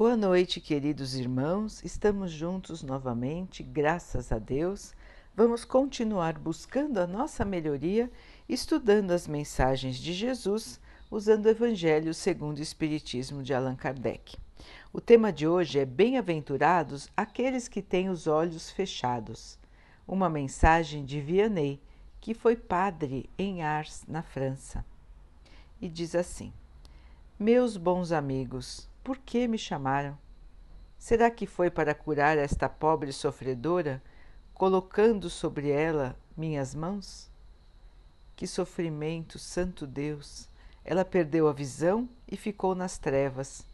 Boa noite, queridos irmãos. Estamos juntos novamente, graças a Deus. Vamos continuar buscando a nossa melhoria, estudando as mensagens de Jesus, usando o Evangelho segundo o Espiritismo de Allan Kardec. O tema de hoje é Bem-aventurados aqueles que têm os olhos fechados. Uma mensagem de Vianney, que foi padre em Ars, na França. E diz assim: Meus bons amigos, por que me chamaram? Será que foi para curar esta pobre sofredora, colocando sobre ela minhas mãos? Que sofrimento, santo Deus! Ela perdeu a visão e ficou nas trevas.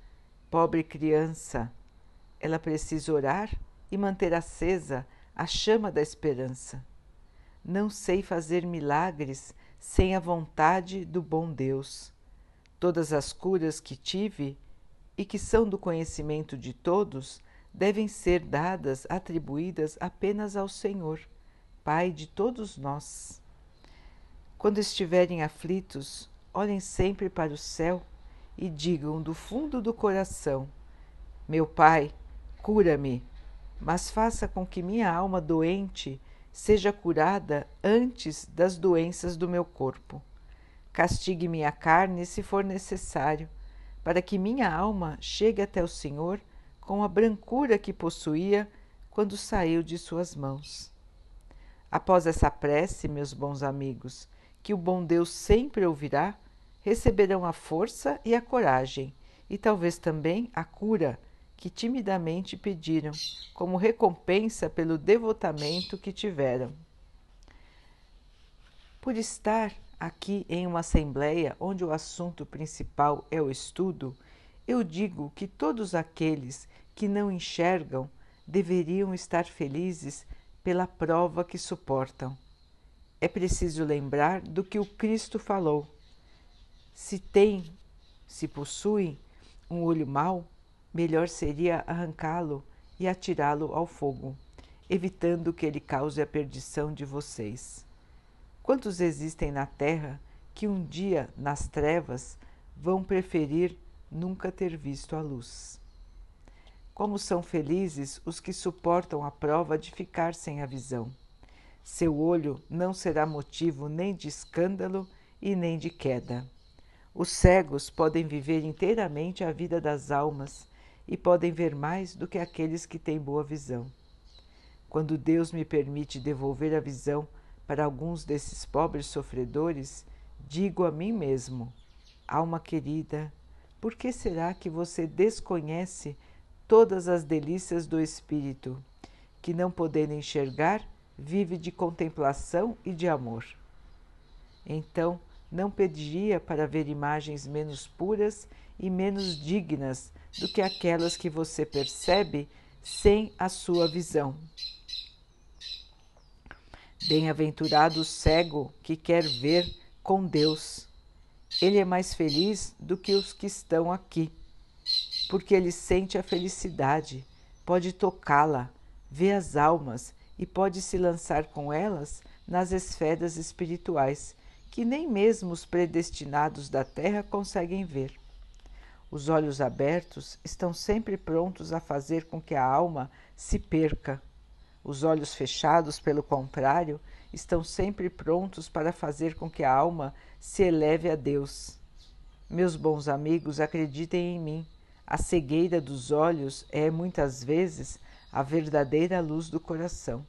Pobre criança! Ela precisa orar e manter acesa a chama da esperança. Não sei fazer milagres sem a vontade do bom Deus. Todas as curas que tive e que são do conhecimento de todos, devem ser dadas, atribuídas apenas ao Senhor, Pai de todos nós. Quando estiverem aflitos, olhem sempre para o céu e digam do fundo do coração: Meu Pai, cura-me, mas faça com que minha alma doente seja curada antes das doenças do meu corpo. Castigue minha carne se for necessário para que minha alma chegue até o Senhor com a brancura que possuía quando saiu de suas mãos. Após essa prece, meus bons amigos, que o bom Deus sempre ouvirá, receberão a força e a coragem, e talvez também a cura que timidamente pediram, como recompensa pelo devotamento que tiveram. Por estar aqui em uma assembleia onde o assunto principal é o estudo, eu digo que todos aqueles que não enxergam deveriam estar felizes pela prova que suportam. É preciso lembrar do que o Cristo falou. Se tem, se possuem um olho mau, melhor seria arrancá-lo e atirá-lo ao fogo, evitando que ele cause a perdição de vocês. Quantos existem na Terra que um dia, nas trevas, vão preferir nunca ter visto a luz? Como são felizes os que suportam a prova de ficar sem a visão. Seu olho não será motivo nem de escândalo e nem de queda. Os cegos podem viver inteiramente a vida das almas e podem ver mais do que aqueles que têm boa visão. Quando Deus me permite devolver a visão para alguns desses pobres sofredores, digo a mim mesmo: alma querida, por que será que você desconhece todas as delícias do espírito, que não podendo enxergar, vive de contemplação e de amor? Então, não pediria para ver imagens menos puras e menos dignas do que aquelas que você percebe sem a sua visão. Bem-aventurado o cego que quer ver com Deus. Ele é mais feliz do que os que estão aqui, porque ele sente a felicidade, pode tocá-la, vê as almas e pode se lançar com elas nas esferas espirituais, que nem mesmo os predestinados da terra conseguem ver. Os olhos abertos estão sempre prontos a fazer com que a alma se perca os olhos fechados, pelo contrário, estão sempre prontos para fazer com que a alma se eleve a Deus. Meus bons amigos, acreditem em mim. A cegueira dos olhos é muitas vezes a verdadeira luz do coração,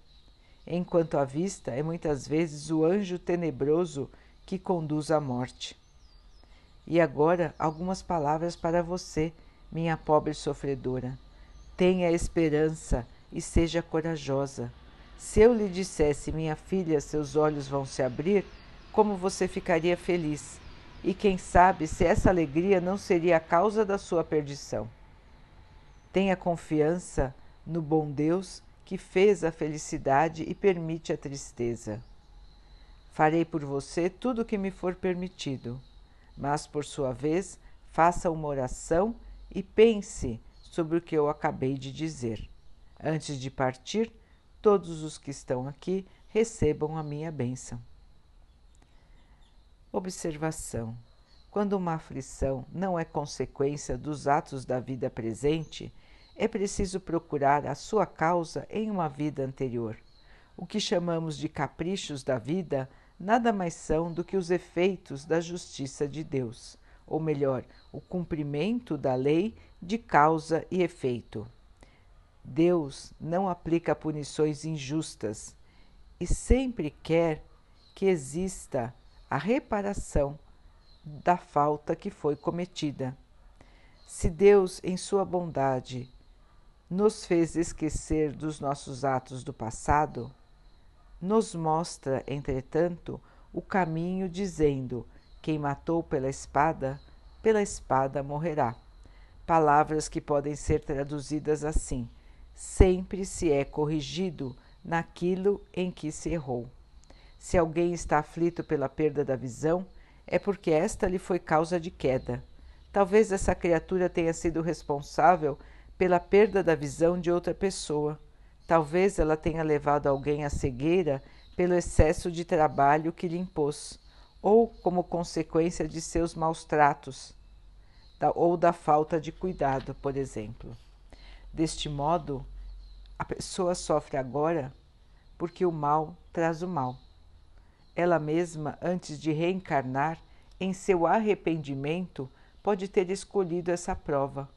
enquanto a vista é muitas vezes o anjo tenebroso que conduz à morte. E agora, algumas palavras para você, minha pobre sofredora. Tenha esperança e seja corajosa. Se eu lhe dissesse, minha filha, seus olhos vão se abrir, como você ficaria feliz? E quem sabe se essa alegria não seria a causa da sua perdição? Tenha confiança no bom Deus que fez a felicidade e permite a tristeza. Farei por você tudo o que me for permitido, mas por sua vez, faça uma oração e pense sobre o que eu acabei de dizer. Antes de partir, todos os que estão aqui recebam a minha bênção. Observação: quando uma aflição não é consequência dos atos da vida presente, é preciso procurar a sua causa em uma vida anterior. O que chamamos de caprichos da vida nada mais são do que os efeitos da justiça de Deus, ou melhor, o cumprimento da lei de causa e efeito. Deus não aplica punições injustas e sempre quer que exista a reparação da falta que foi cometida. Se Deus, em Sua bondade, nos fez esquecer dos nossos atos do passado, nos mostra, entretanto, o caminho, dizendo: Quem matou pela espada, pela espada morrerá. Palavras que podem ser traduzidas assim: sempre se é corrigido naquilo em que se errou. Se alguém está aflito pela perda da visão, é porque esta lhe foi causa de queda. Talvez essa criatura tenha sido responsável pela perda da visão de outra pessoa. Talvez ela tenha levado alguém à cegueira pelo excesso de trabalho que lhe impôs, ou como consequência de seus maus tratos, ou da falta de cuidado, por exemplo. Deste modo, a pessoa sofre agora porque o mal traz o mal ela mesma, antes de reencarnar, em seu arrependimento, pode ter escolhido essa prova,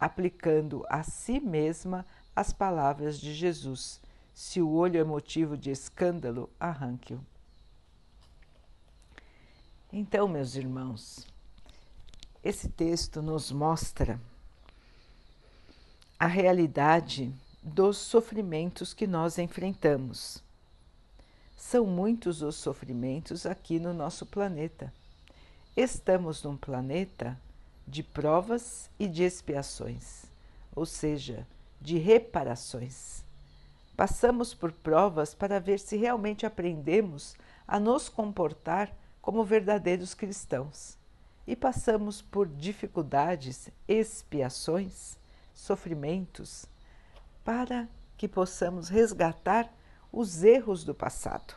aplicando a si mesma as palavras de Jesus: se o olho é motivo de escândalo, arranque-o. Então, meus irmãos, esse texto nos mostra a realidade dos sofrimentos que nós enfrentamos são muitos os sofrimentos aqui no nosso planeta. Estamos num planeta de provas e de expiações, ou seja, de reparações. Passamos por provas para ver se realmente aprendemos a nos comportar como verdadeiros cristãos. E passamos por dificuldades, expiações, sofrimentos, para que possamos resgatar os erros do passado.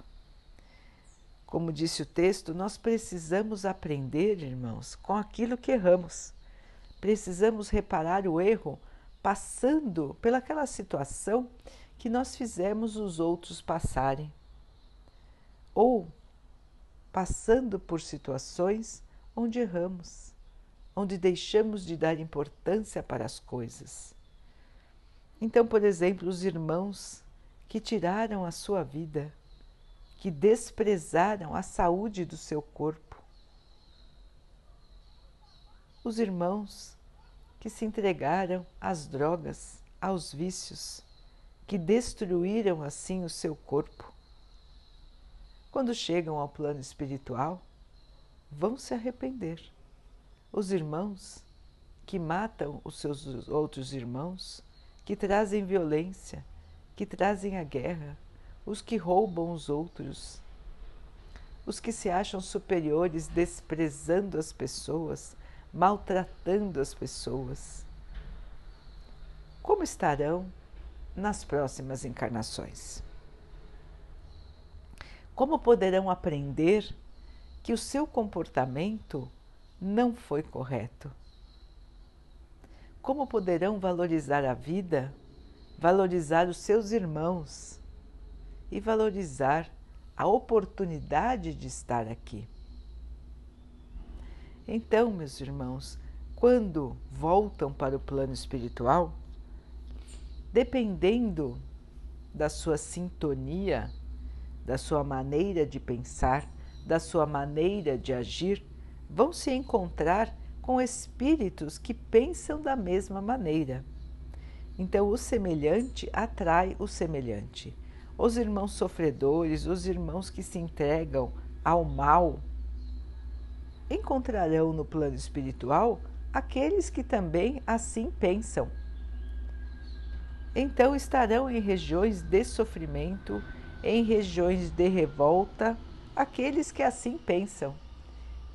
Como disse o texto, nós precisamos aprender, irmãos, com aquilo que erramos. Precisamos reparar o erro passando pelaquela situação que nós fizemos os outros passarem. Ou passando por situações onde erramos, onde deixamos de dar importância para as coisas. Então, por exemplo, os irmãos que tiraram a sua vida, que desprezaram a saúde do seu corpo. Os irmãos que se entregaram às drogas, aos vícios, que destruíram assim o seu corpo. Quando chegam ao plano espiritual, vão se arrepender. Os irmãos que matam os seus outros irmãos, que trazem violência, que trazem a guerra, os que roubam os outros, os que se acham superiores desprezando as pessoas, maltratando as pessoas. Como estarão nas próximas encarnações? Como poderão aprender que o seu comportamento não foi correto? Como poderão valorizar a vida valorizar os seus irmãos e valorizar a oportunidade de estar aqui. Então, meus irmãos, quando voltam para o plano espiritual, dependendo da sua sintonia, da sua maneira de pensar, da sua maneira de agir, vão se encontrar com espíritos que pensam da mesma maneira. Então, o semelhante atrai o semelhante. Os irmãos sofredores, os irmãos que se entregam ao mal, encontrarão no plano espiritual aqueles que também assim pensam. Então estarão em regiões de sofrimento, em regiões de revolta, aqueles que assim pensam,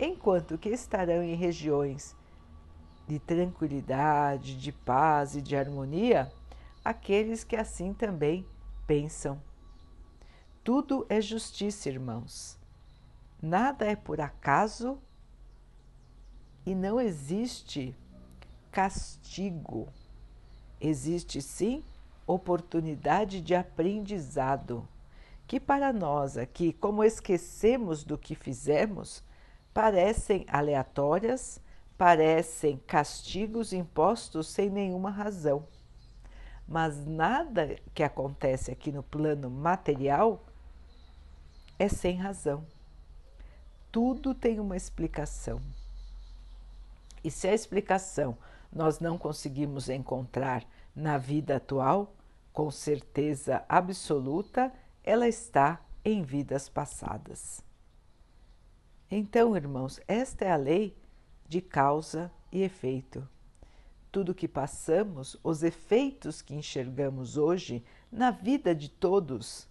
enquanto que estarão em regiões de tranquilidade, de paz e de harmonia aqueles que assim também pensam. Tudo é justiça, irmãos. Nada é por acaso E não existe castigo. Existe sim oportunidade de aprendizado, que para nós aqui, como esquecemos do que fizemos, parecem aleatórias, parecem castigos impostos sem nenhuma razão. Mas nada que acontece aqui no plano material é sem razão. Tudo tem uma explicação. E se a explicação nós não conseguimos encontrar na vida atual, com certeza absoluta, ela está em vidas passadas. Então, irmãos, esta é a lei de causa e efeito. Tudo que passamos, os efeitos que enxergamos hoje na vida de todos,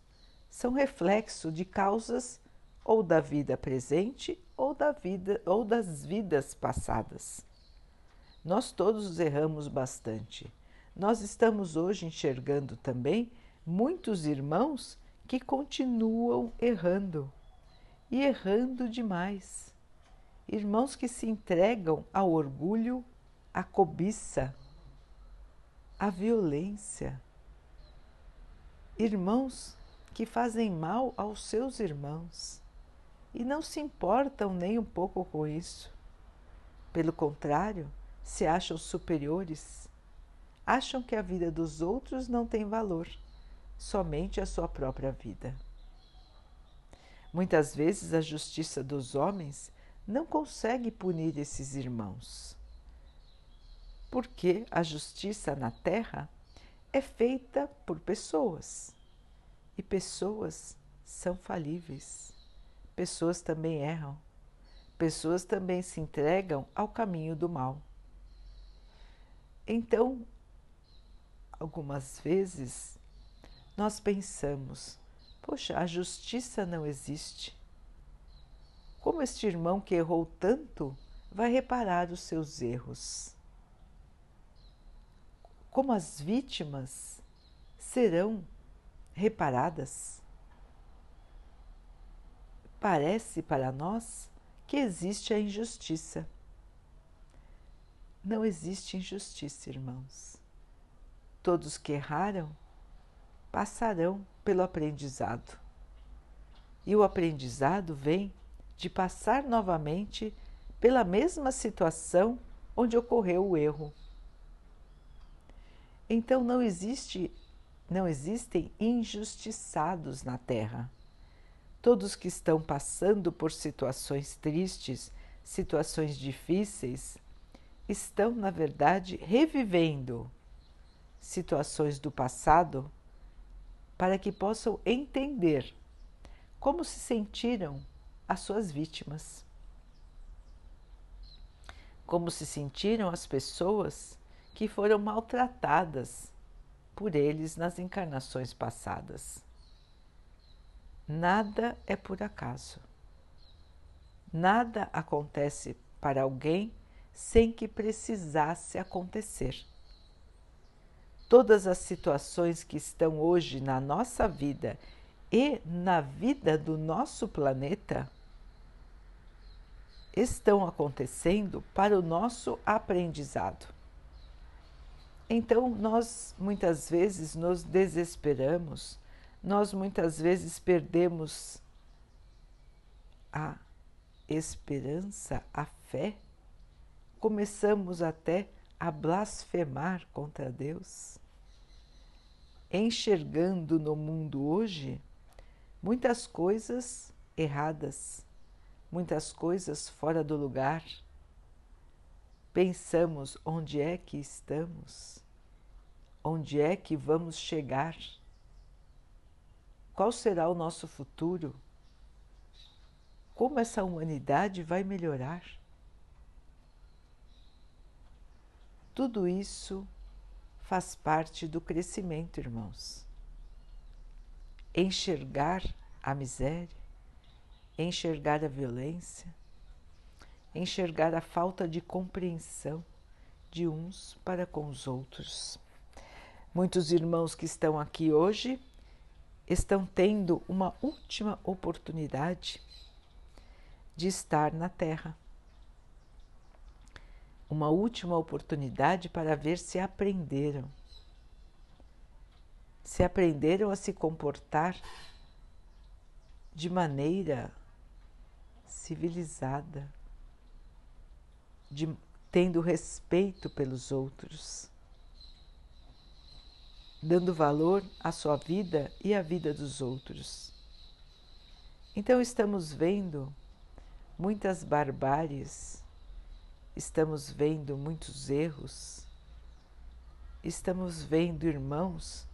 são reflexo de causas ou da vida presente ou da vida ou das vidas passadas. Nós todos erramos bastante. Nós estamos hoje enxergando também muitos irmãos que continuam errando e errando demais. Irmãos que se entregam ao orgulho, à cobiça, à violência. Irmãos que fazem mal aos seus irmãos e não se importam nem um pouco com isso. Pelo contrário, se acham superiores, acham que a vida dos outros não tem valor, somente a sua própria vida. Muitas vezes a justiça dos homens não consegue punir esses irmãos, porque a justiça na terra é feita por pessoas e pessoas são falíveis. Pessoas também erram. Pessoas também se entregam ao caminho do mal. Então, algumas vezes nós pensamos: poxa, a justiça não existe. Como este irmão que errou tanto vai reparar os seus erros? Como as vítimas serão reparadas? Parece para nós que existe a injustiça. Não existe injustiça, irmãos. Todos que erraram passarão pelo aprendizado. E o aprendizado vem de passar novamente pela mesma situação onde ocorreu o erro. Então não existe não existem injustiçados na Terra. Todos que estão passando por situações tristes, situações difíceis, estão, na verdade, revivendo situações do passado para que possam entender como se sentiram as suas vítimas. Como se sentiram as pessoas que foram maltratadas por eles nas encarnações passadas. Nada é por acaso. Nada acontece para alguém sem que precisasse acontecer. Todas as situações que estão hoje na nossa vida e na vida do nosso planeta estão acontecendo para o nosso aprendizado. Então, nós muitas vezes nos desesperamos, nós muitas vezes perdemos a esperança, a fé, começamos até a blasfemar contra Deus, enxergando no mundo hoje muitas coisas erradas, muitas coisas fora do lugar. Pensamos onde é que estamos, onde é que vamos chegar, qual será o nosso futuro, como essa humanidade vai melhorar. Tudo isso faz parte do crescimento, irmãos. Enxergar a miséria, enxergar a violência, enxergar a falta de compreensão de uns para com os outros. Muitos irmãos que estão aqui hoje estão tendo uma última oportunidade de estar na Terra. Uma última oportunidade para ver se aprenderam. Se aprenderam a se comportar de maneira civilizada, de, tendo respeito pelos outros, dando valor à sua vida e à vida dos outros. Então, estamos vendo muitas barbáries estamos vendo muitos erros, estamos vendo irmãos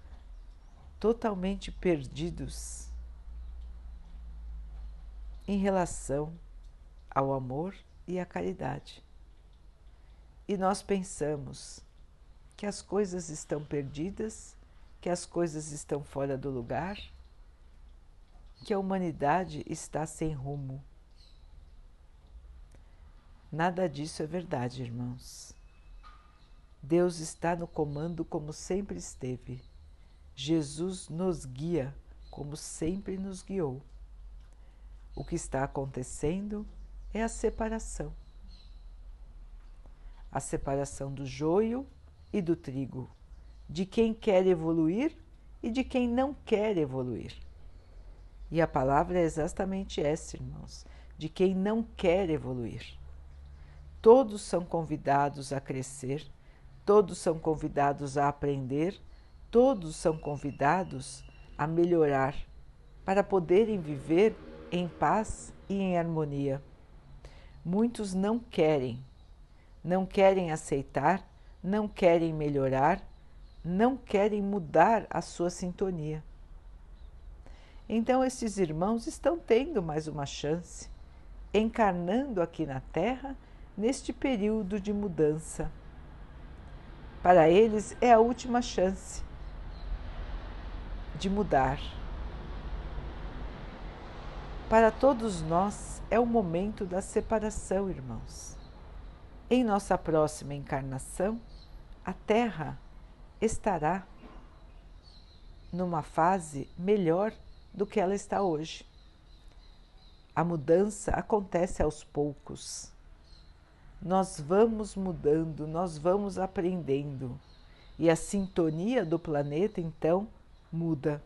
totalmente perdidos em relação ao amor e à caridade. E nós pensamos que as coisas estão perdidas, que as coisas estão fora do lugar, que a humanidade está sem rumo. Nada disso é verdade, irmãos. Deus está no comando como sempre esteve. Jesus nos guia como sempre nos guiou. O que está acontecendo é a separação a separação do joio e do trigo, de quem quer evoluir e de quem não quer evoluir. E a palavra é exatamente essa, irmãos, de quem não quer evoluir. Todos são convidados a crescer, todos são convidados a aprender, todos são convidados a melhorar para poderem viver em paz e em harmonia. Muitos não querem, não querem aceitar, não querem melhorar, não querem mudar a sua sintonia. Então, esses irmãos estão tendo mais uma chance, encarnando aqui na Terra neste período de mudança. Para eles é a última chance de mudar. Para todos nós é o momento da separação, irmãos. Em nossa próxima encarnação, a Terra estará numa fase melhor do que ela está hoje. A mudança acontece aos poucos nós vamos mudando, nós vamos aprendendo. E a sintonia do planeta, então, muda.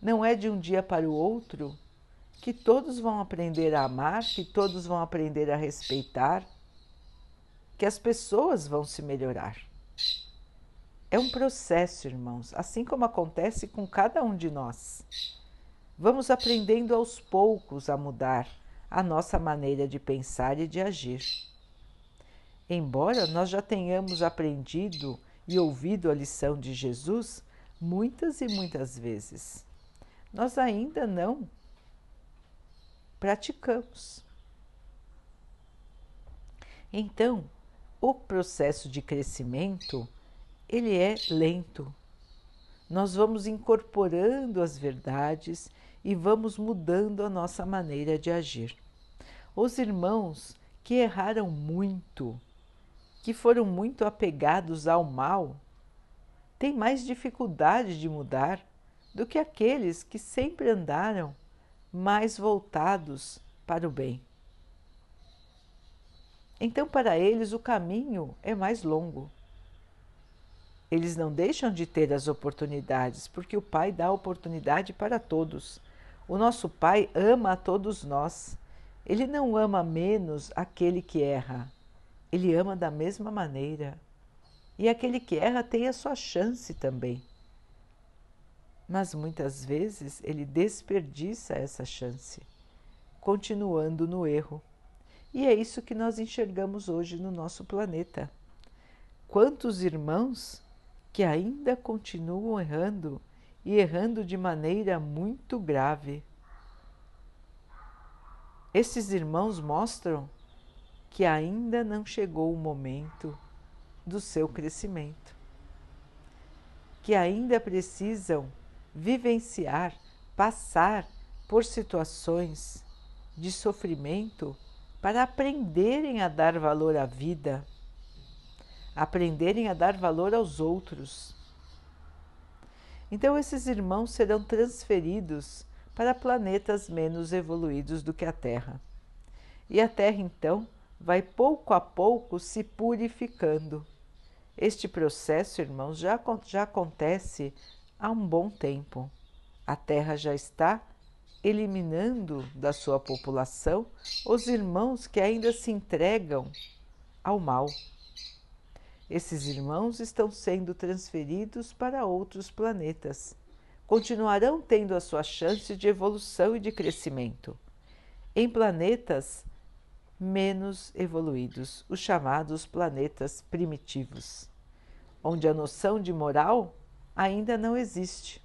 Não é de um dia para o outro que todos vão aprender a amar, que todos vão aprender a respeitar, que as pessoas vão se melhorar. É um processo, irmãos, assim como acontece com cada um de nós. Vamos aprendendo aos poucos a mudar a nossa maneira de pensar e de agir. Embora nós já tenhamos aprendido e ouvido a lição de Jesus muitas e muitas vezes, nós ainda não praticamos. Então, o processo de crescimento, ele é lento. Nós vamos incorporando as verdades e vamos mudando a nossa maneira de agir. Os irmãos que erraram muito que foram muito apegados ao mal têm mais dificuldade de mudar do que aqueles que sempre andaram mais voltados para o bem. Então, para eles, o caminho é mais longo. Eles não deixam de ter as oportunidades, porque o Pai dá oportunidade para todos. O nosso Pai ama a todos nós. Ele não ama menos aquele que erra. Ele ama da mesma maneira. E aquele que erra tem a sua chance também. Mas muitas vezes ele desperdiça essa chance, continuando no erro. E é isso que nós enxergamos hoje no nosso planeta. Quantos irmãos que ainda continuam errando e errando de maneira muito grave. Esses irmãos mostram que ainda não chegou o momento do seu crescimento, que ainda precisam vivenciar, passar por situações de sofrimento para aprenderem a dar valor à vida, aprenderem a dar valor aos outros. Então, esses irmãos serão transferidos para planetas menos evoluídos do que a Terra. E a Terra, então, vai pouco a pouco se purificando. Este processo, irmãos, já, já acontece há um bom tempo. A Terra já está eliminando da sua população os irmãos que ainda se entregam ao mal. Esses irmãos estão sendo transferidos para outros planetas. Continuarão tendo a sua chance de evolução e de crescimento em planetas menos evoluídos, os chamados planetas primitivos, onde a noção de moral ainda não existe.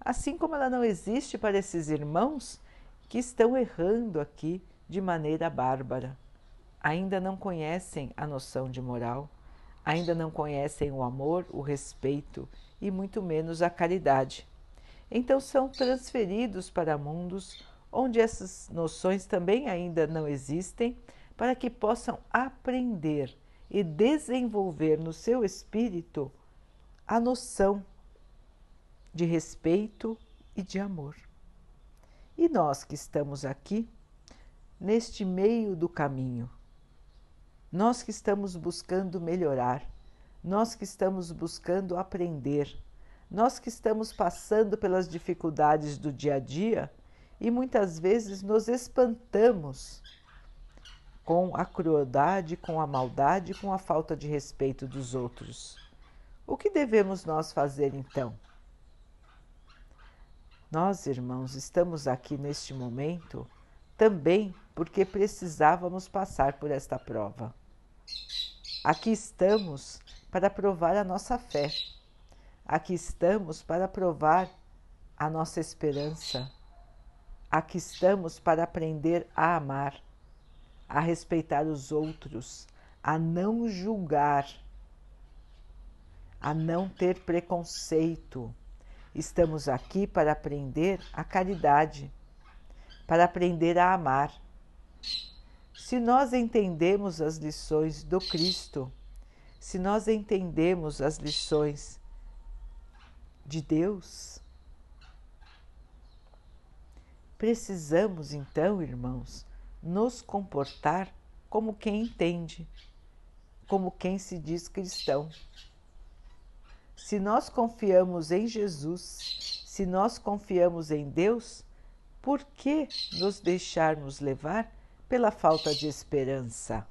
Assim como ela não existe para esses irmãos que estão errando aqui de maneira bárbara. Ainda não conhecem a noção de moral, ainda não conhecem o amor, o respeito e muito menos a caridade. Então são transferidos para mundos onde essas noções também ainda não existem, para que possam aprender e desenvolver no seu espírito a noção de respeito e de amor. E nós que estamos aqui, neste meio do caminho, nós que estamos buscando melhorar, nós que estamos buscando aprender, nós que estamos passando pelas dificuldades do dia a dia e muitas vezes nos espantamos com a crueldade, com a maldade, com a falta de respeito dos outros. O que devemos nós fazer então? Nós, irmãos, estamos aqui neste momento também porque precisávamos passar por esta prova. Aqui estamos para provar a nossa fé. Aqui estamos para provar a nossa esperança. Aqui estamos para aprender a amar, a respeitar os outros, a não julgar, a não ter preconceito Estamos aqui para aprender a caridade, para aprender a amar. Se nós entendemos as lições do Cristo, se nós entendemos as lições de Deus, precisamos então, irmãos, nos comportar como quem entende, como quem se diz cristão. Se nós confiamos em Jesus, se nós confiamos em Deus, por que nos deixarmos levar pela falta de esperança?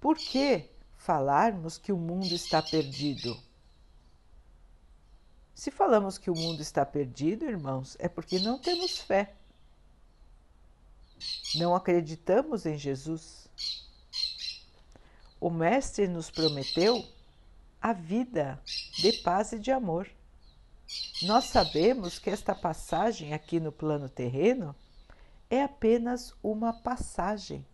Por que falarmos que o mundo está perdido? Se falamos que o mundo está perdido, irmãos, é porque não temos fé. Não acreditamos em Jesus. O Mestre nos prometeu a vida de paz e de amor. Nós sabemos que esta passagem aqui no plano terreno é apenas uma passagem.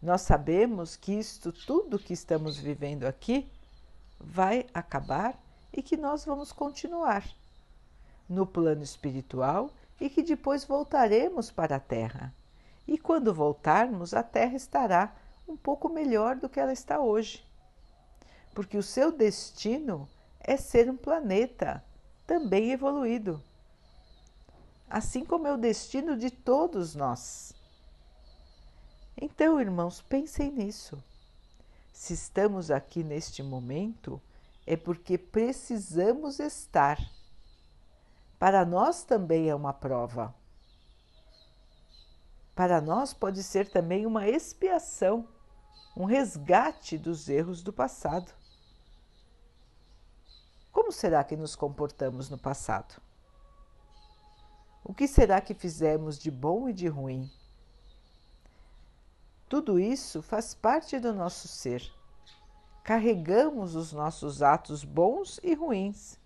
Nós sabemos que isto tudo que estamos vivendo aqui vai acabar e que nós vamos continuar no plano espiritual e que depois voltaremos para a Terra. E quando voltarmos, a Terra estará um pouco melhor do que ela está hoje porque o seu destino é ser um planeta também evoluído, assim como é o destino de todos nós. Então, irmãos, pensem nisso. Se estamos aqui neste momento, é porque precisamos estar. Para nós também é uma prova. Para nós pode ser também uma expiação, um resgate dos erros do passado. Como será que nos comportamos no passado? O que será que fizemos de bom e de ruim? Tudo isso faz parte do nosso ser. Carregamos os nossos atos bons e ruins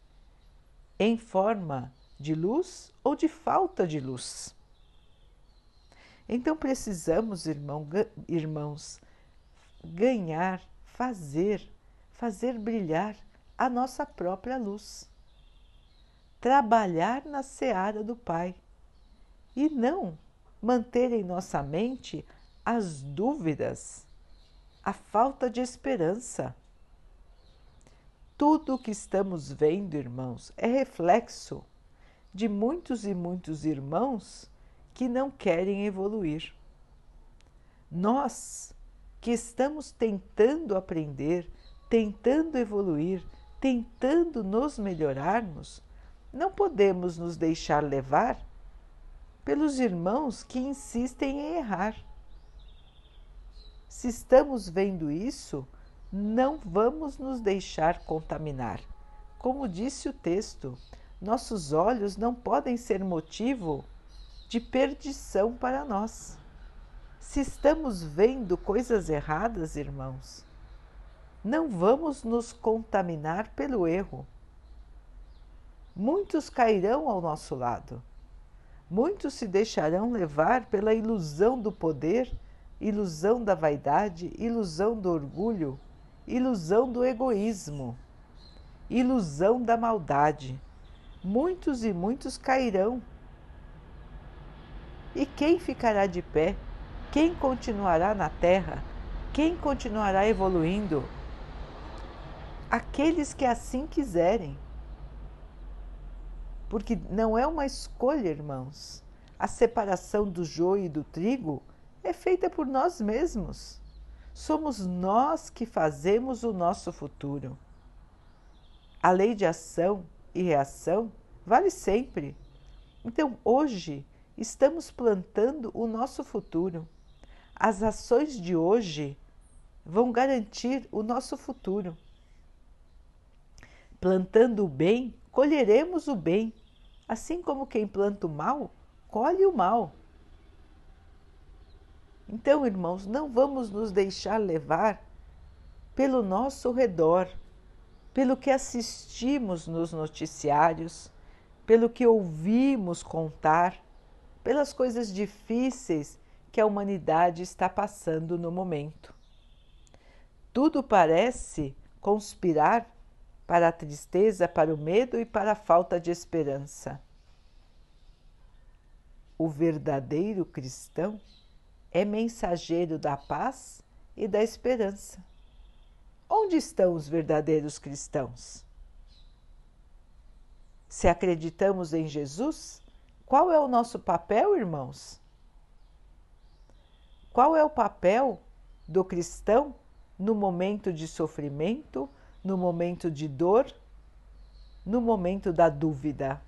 em forma de luz ou de falta de luz. Então precisamos, irmão, irmãos, ganhar, fazer, fazer brilhar a nossa própria luz. Trabalhar na seara do Pai e não manter em nossa mente as dúvidas, a falta de esperança. Tudo o que estamos vendo, irmãos, é reflexo de muitos e muitos irmãos que não querem evoluir. Nós que estamos tentando aprender, tentando evoluir, tentando nos melhorarmos, não podemos nos deixar levar pelos irmãos que insistem em errar. Se estamos vendo isso, não vamos nos deixar contaminar. Como disse o texto, nossos olhos não podem ser motivo de perdição para nós. Se estamos vendo coisas erradas, irmãos, não vamos nos contaminar pelo erro. Muitos cairão ao nosso lado. Muitos se deixarão levar pela ilusão do poder, ilusão da vaidade, ilusão do orgulho, ilusão do egoísmo, ilusão da maldade. Muitos e muitos cairão. E quem ficará de pé? Quem continuará na terra? Quem continuará evoluindo? Aqueles que assim quiserem. Porque não é uma escolha, irmãos. A separação do joio e do trigo é feita por nós mesmos. Somos nós que fazemos o nosso futuro. A lei de ação e reação vale sempre. Então, hoje, estamos plantando o nosso futuro. As ações de hoje vão garantir o nosso futuro. Plantando o bem, colheremos o bem, assim como quem planta o mal, colhe o mal. Então, irmãos, não vamos nos deixar levar pelo nosso redor, pelo que assistimos nos noticiários, pelo que ouvimos contar, pelas coisas difíceis que a humanidade está passando no momento. Tudo parece conspirar para a tristeza, para o medo e para a falta de esperança. O verdadeiro cristão é mensageiro da paz e da esperança. Onde estão os verdadeiros cristãos? Se acreditamos em Jesus, qual é o nosso papel, irmãos? Qual é o papel do cristão no momento de sofrimento, no momento de dor, no momento da dúvida?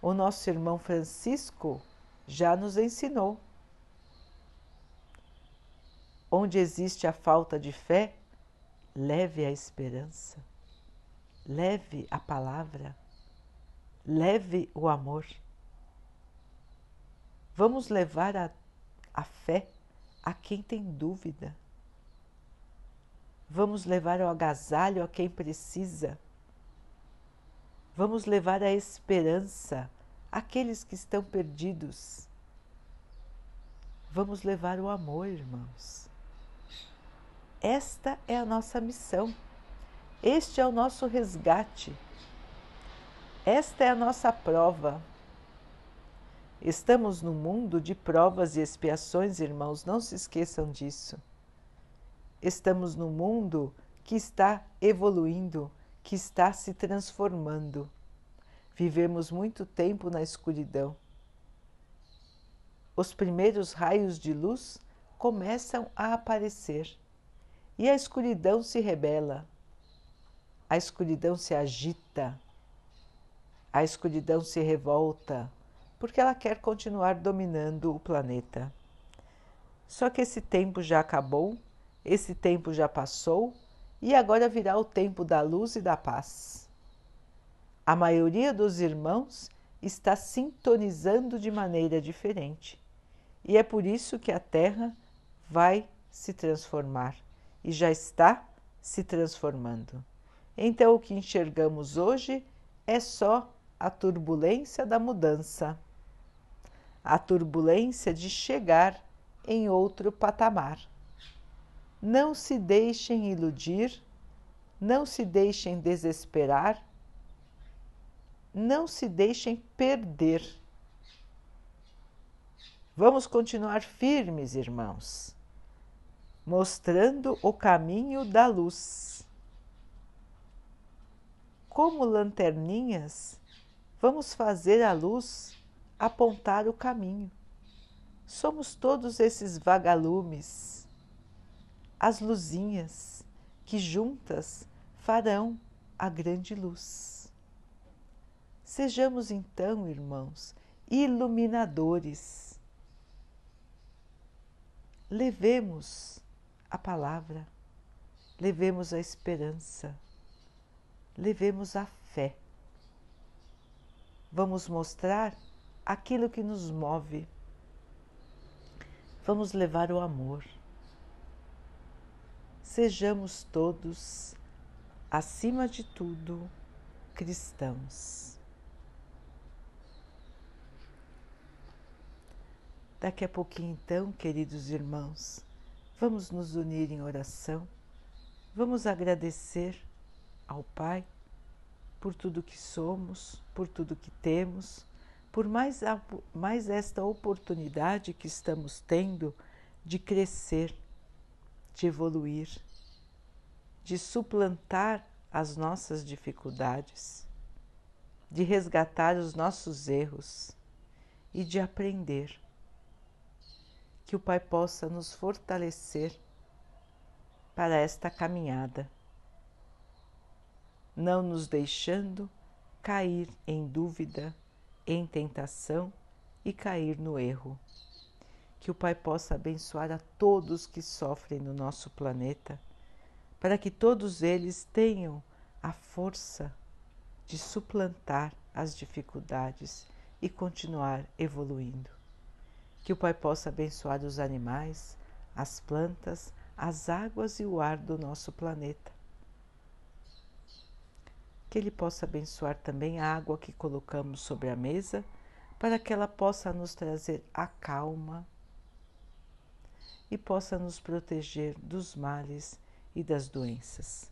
O nosso irmão Francisco já nos ensinou. Onde existe a falta de fé, leve a esperança, leve a palavra, leve o amor. Vamos levar a, a fé a quem tem dúvida. Vamos levar o agasalho a quem precisa. Vamos levar a esperança aqueles que estão perdidos. Vamos levar o amor, irmãos. Esta é a nossa missão. Este é o nosso resgate. Esta é a nossa prova. Estamos no mundo de provas e expiações, irmãos, não se esqueçam disso. Estamos no mundo que está evoluindo, que está se transformando. Vivemos muito tempo na escuridão. Os primeiros raios de luz começam a aparecer e a escuridão se rebela. A escuridão se agita. A escuridão se revolta porque ela quer continuar dominando o planeta. Só que esse tempo já acabou, esse tempo já passou e agora virá o tempo da luz e da paz. A maioria dos irmãos está sintonizando de maneira diferente. E é por isso que a Terra vai se transformar e já está se transformando. Então, o que enxergamos hoje é só a turbulência da mudança, a turbulência de chegar em outro patamar. Não se deixem iludir, não se deixem desesperar não se deixem perder. Vamos continuar firmes, irmãos, mostrando o caminho da luz. Como lanterninhas, vamos fazer a luz apontar o caminho. somos todos esses vagalumes, as luzinhas que juntas farão a grande luz. Sejamos então, irmãos, iluminadores. Levemos a palavra, levemos a esperança, levemos a fé. Vamos mostrar aquilo que nos move. Vamos levar o amor. Sejamos todos, acima de tudo, cristãos. Daqui a pouquinho, então, queridos irmãos, vamos nos unir em oração, vamos agradecer ao Pai por tudo que somos, por tudo que temos, por mais, mais esta oportunidade que estamos tendo de crescer, de evoluir, de suplantar as nossas dificuldades, de resgatar os nossos erros e de aprender. Que o Pai possa nos fortalecer para esta caminhada, não nos deixando cair em dúvida em tentação e cair no erro. Que o Pai possa abençoar a todos que sofrem no nosso planeta, para que todos eles tenham a força de suplantar as dificuldades e continuar evoluindo. Que o Pai possa abençoar os animais, as plantas, as águas e o ar do nosso planeta que Ele possa abençoar também a água que colocamos sobre a mesa, para que ela possa nos trazer a calma e possa nos proteger dos males e das doenças.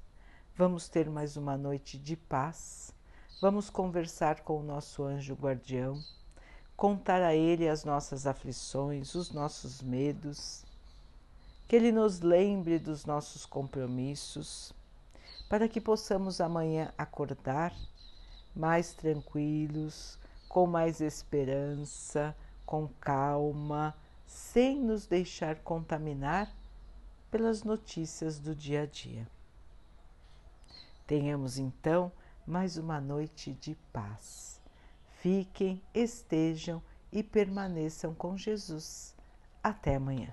Vamos ter mais uma noite de paz, vamos conversar com o nosso anjo guardião, contar a ele as nossas aflições, os nossos medos, que ele nos lembre dos nossos compromissos para que possamos amanhã acordar mais tranquilos, com mais esperança, com calma, sem nos deixar contaminar pelas notícias do dia a dia. Tenhamos então mais uma noite de paz. Fiquem, estejam e permaneçam com Jesus. Até amanhã.